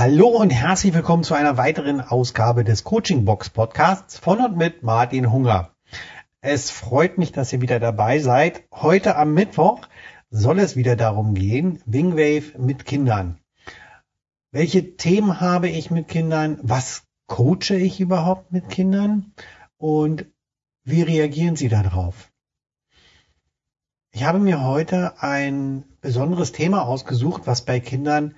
Hallo und herzlich willkommen zu einer weiteren Ausgabe des Coaching Box Podcasts von und mit Martin Hunger. Es freut mich, dass ihr wieder dabei seid. Heute am Mittwoch soll es wieder darum gehen, Wingwave mit Kindern. Welche Themen habe ich mit Kindern? Was coache ich überhaupt mit Kindern? Und wie reagieren sie darauf? Ich habe mir heute ein besonderes Thema ausgesucht, was bei Kindern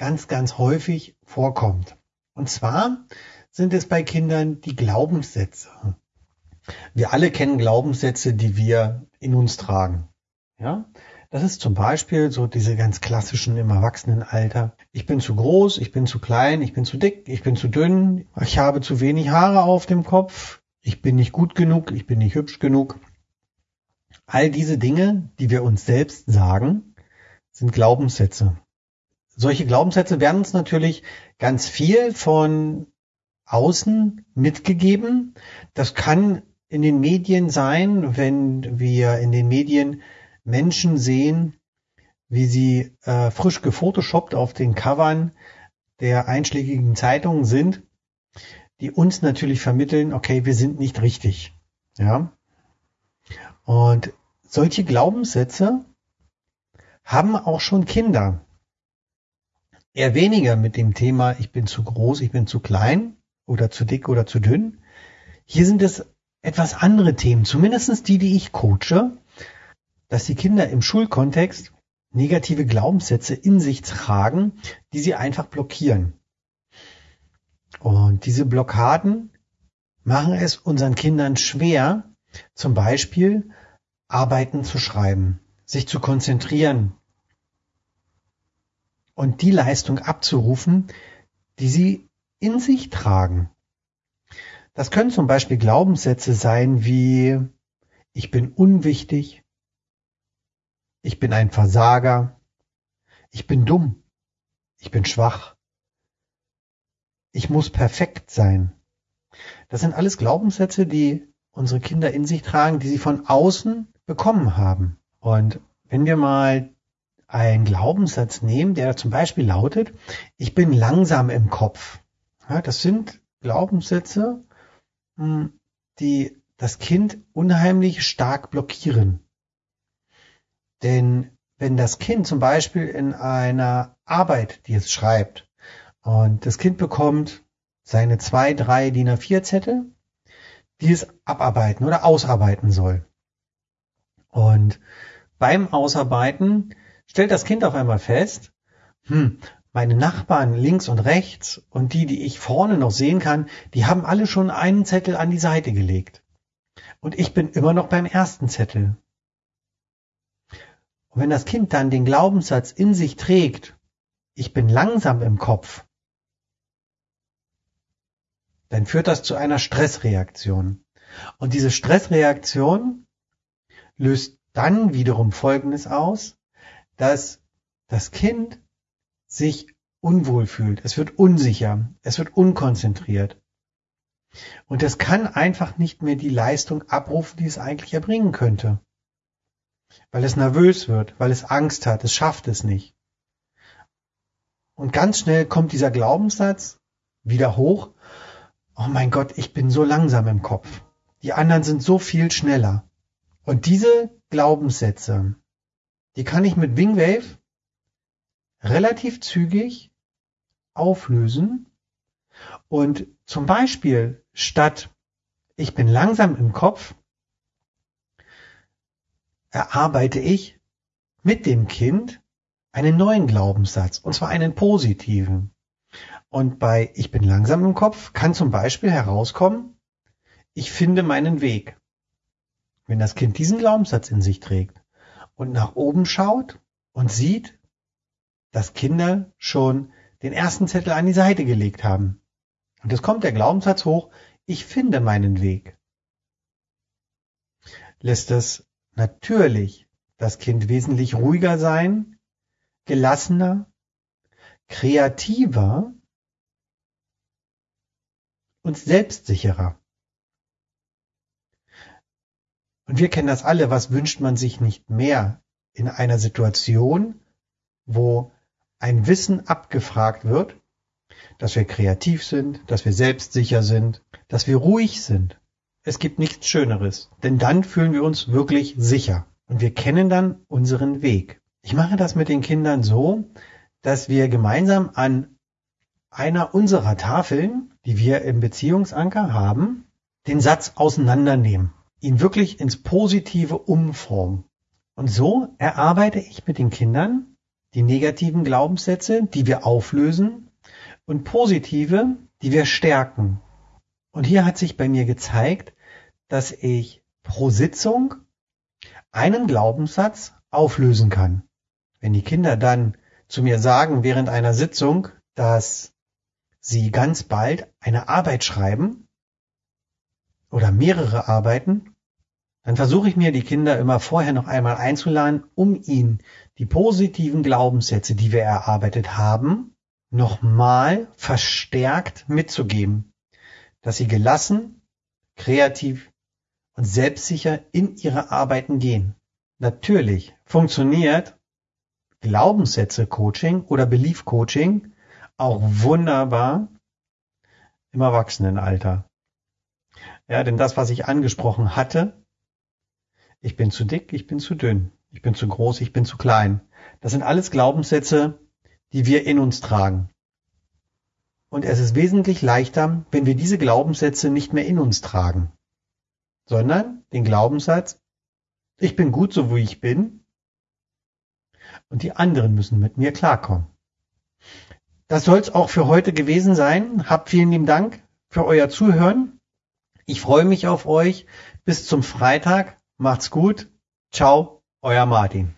ganz, ganz häufig vorkommt. Und zwar sind es bei Kindern die Glaubenssätze. Wir alle kennen Glaubenssätze, die wir in uns tragen. Ja, das ist zum Beispiel so diese ganz klassischen im Erwachsenenalter. Ich bin zu groß, ich bin zu klein, ich bin zu dick, ich bin zu dünn, ich habe zu wenig Haare auf dem Kopf, ich bin nicht gut genug, ich bin nicht hübsch genug. All diese Dinge, die wir uns selbst sagen, sind Glaubenssätze solche Glaubenssätze werden uns natürlich ganz viel von außen mitgegeben. Das kann in den Medien sein, wenn wir in den Medien Menschen sehen, wie sie äh, frisch gefotoshoppt auf den Covern der einschlägigen Zeitungen sind, die uns natürlich vermitteln, okay, wir sind nicht richtig. Ja. Und solche Glaubenssätze haben auch schon Kinder eher weniger mit dem Thema, ich bin zu groß, ich bin zu klein oder zu dick oder zu dünn. Hier sind es etwas andere Themen, zumindestens die, die ich coache, dass die Kinder im Schulkontext negative Glaubenssätze in sich tragen, die sie einfach blockieren. Und diese Blockaden machen es unseren Kindern schwer, zum Beispiel Arbeiten zu schreiben, sich zu konzentrieren, und die Leistung abzurufen, die sie in sich tragen. Das können zum Beispiel Glaubenssätze sein wie ich bin unwichtig, ich bin ein Versager, ich bin dumm, ich bin schwach, ich muss perfekt sein. Das sind alles Glaubenssätze, die unsere Kinder in sich tragen, die sie von außen bekommen haben. Und wenn wir mal einen Glaubenssatz nehmen, der zum Beispiel lautet, ich bin langsam im Kopf. Ja, das sind Glaubenssätze, hm, die das Kind unheimlich stark blockieren. Denn wenn das Kind zum Beispiel in einer Arbeit, die es schreibt, und das Kind bekommt seine zwei, drei DIN A4 Zettel, die es abarbeiten oder ausarbeiten soll. Und beim Ausarbeiten stellt das Kind auf einmal fest, hm, meine Nachbarn links und rechts und die, die ich vorne noch sehen kann, die haben alle schon einen Zettel an die Seite gelegt. Und ich bin immer noch beim ersten Zettel. Und wenn das Kind dann den Glaubenssatz in sich trägt, ich bin langsam im Kopf, dann führt das zu einer Stressreaktion. Und diese Stressreaktion löst dann wiederum Folgendes aus dass das Kind sich unwohl fühlt. Es wird unsicher. Es wird unkonzentriert. Und es kann einfach nicht mehr die Leistung abrufen, die es eigentlich erbringen könnte. Weil es nervös wird, weil es Angst hat, es schafft es nicht. Und ganz schnell kommt dieser Glaubenssatz wieder hoch. Oh mein Gott, ich bin so langsam im Kopf. Die anderen sind so viel schneller. Und diese Glaubenssätze, die kann ich mit Wingwave relativ zügig auflösen und zum Beispiel statt ich bin langsam im Kopf, erarbeite ich mit dem Kind einen neuen Glaubenssatz, und zwar einen positiven. Und bei ich bin langsam im Kopf kann zum Beispiel herauskommen, ich finde meinen Weg. Wenn das Kind diesen Glaubenssatz in sich trägt, und nach oben schaut und sieht, dass Kinder schon den ersten Zettel an die Seite gelegt haben. Und es kommt der Glaubenssatz hoch, ich finde meinen Weg. Lässt es natürlich das Kind wesentlich ruhiger sein, gelassener, kreativer und selbstsicherer. Und wir kennen das alle, was wünscht man sich nicht mehr in einer Situation, wo ein Wissen abgefragt wird dass wir kreativ sind, dass wir selbstsicher sind, dass wir ruhig sind. Es gibt nichts Schöneres, denn dann fühlen wir uns wirklich sicher und wir kennen dann unseren Weg. Ich mache das mit den Kindern so, dass wir gemeinsam an einer unserer Tafeln, die wir im Beziehungsanker haben, den Satz auseinandernehmen, ihn wirklich ins Positive umformen. Und so erarbeite ich mit den Kindern die negativen Glaubenssätze, die wir auflösen, und positive, die wir stärken. Und hier hat sich bei mir gezeigt, dass ich pro Sitzung einen Glaubenssatz auflösen kann. Wenn die Kinder dann zu mir sagen während einer Sitzung, dass sie ganz bald eine Arbeit schreiben oder mehrere Arbeiten, dann versuche ich mir die Kinder immer vorher noch einmal einzuladen, um ihnen die positiven Glaubenssätze, die wir erarbeitet haben, nochmal verstärkt mitzugeben, dass sie gelassen, kreativ und selbstsicher in ihre Arbeiten gehen. Natürlich funktioniert Glaubenssätze Coaching oder Belief Coaching auch wunderbar im Erwachsenenalter. Ja, denn das, was ich angesprochen hatte, ich bin zu dick, ich bin zu dünn, ich bin zu groß, ich bin zu klein. Das sind alles Glaubenssätze, die wir in uns tragen. Und es ist wesentlich leichter, wenn wir diese Glaubenssätze nicht mehr in uns tragen, sondern den Glaubenssatz, ich bin gut so, wie ich bin, und die anderen müssen mit mir klarkommen. Das soll es auch für heute gewesen sein. Habt vielen lieben Dank für euer Zuhören. Ich freue mich auf euch. Bis zum Freitag. Macht's gut. Ciao, euer Martin.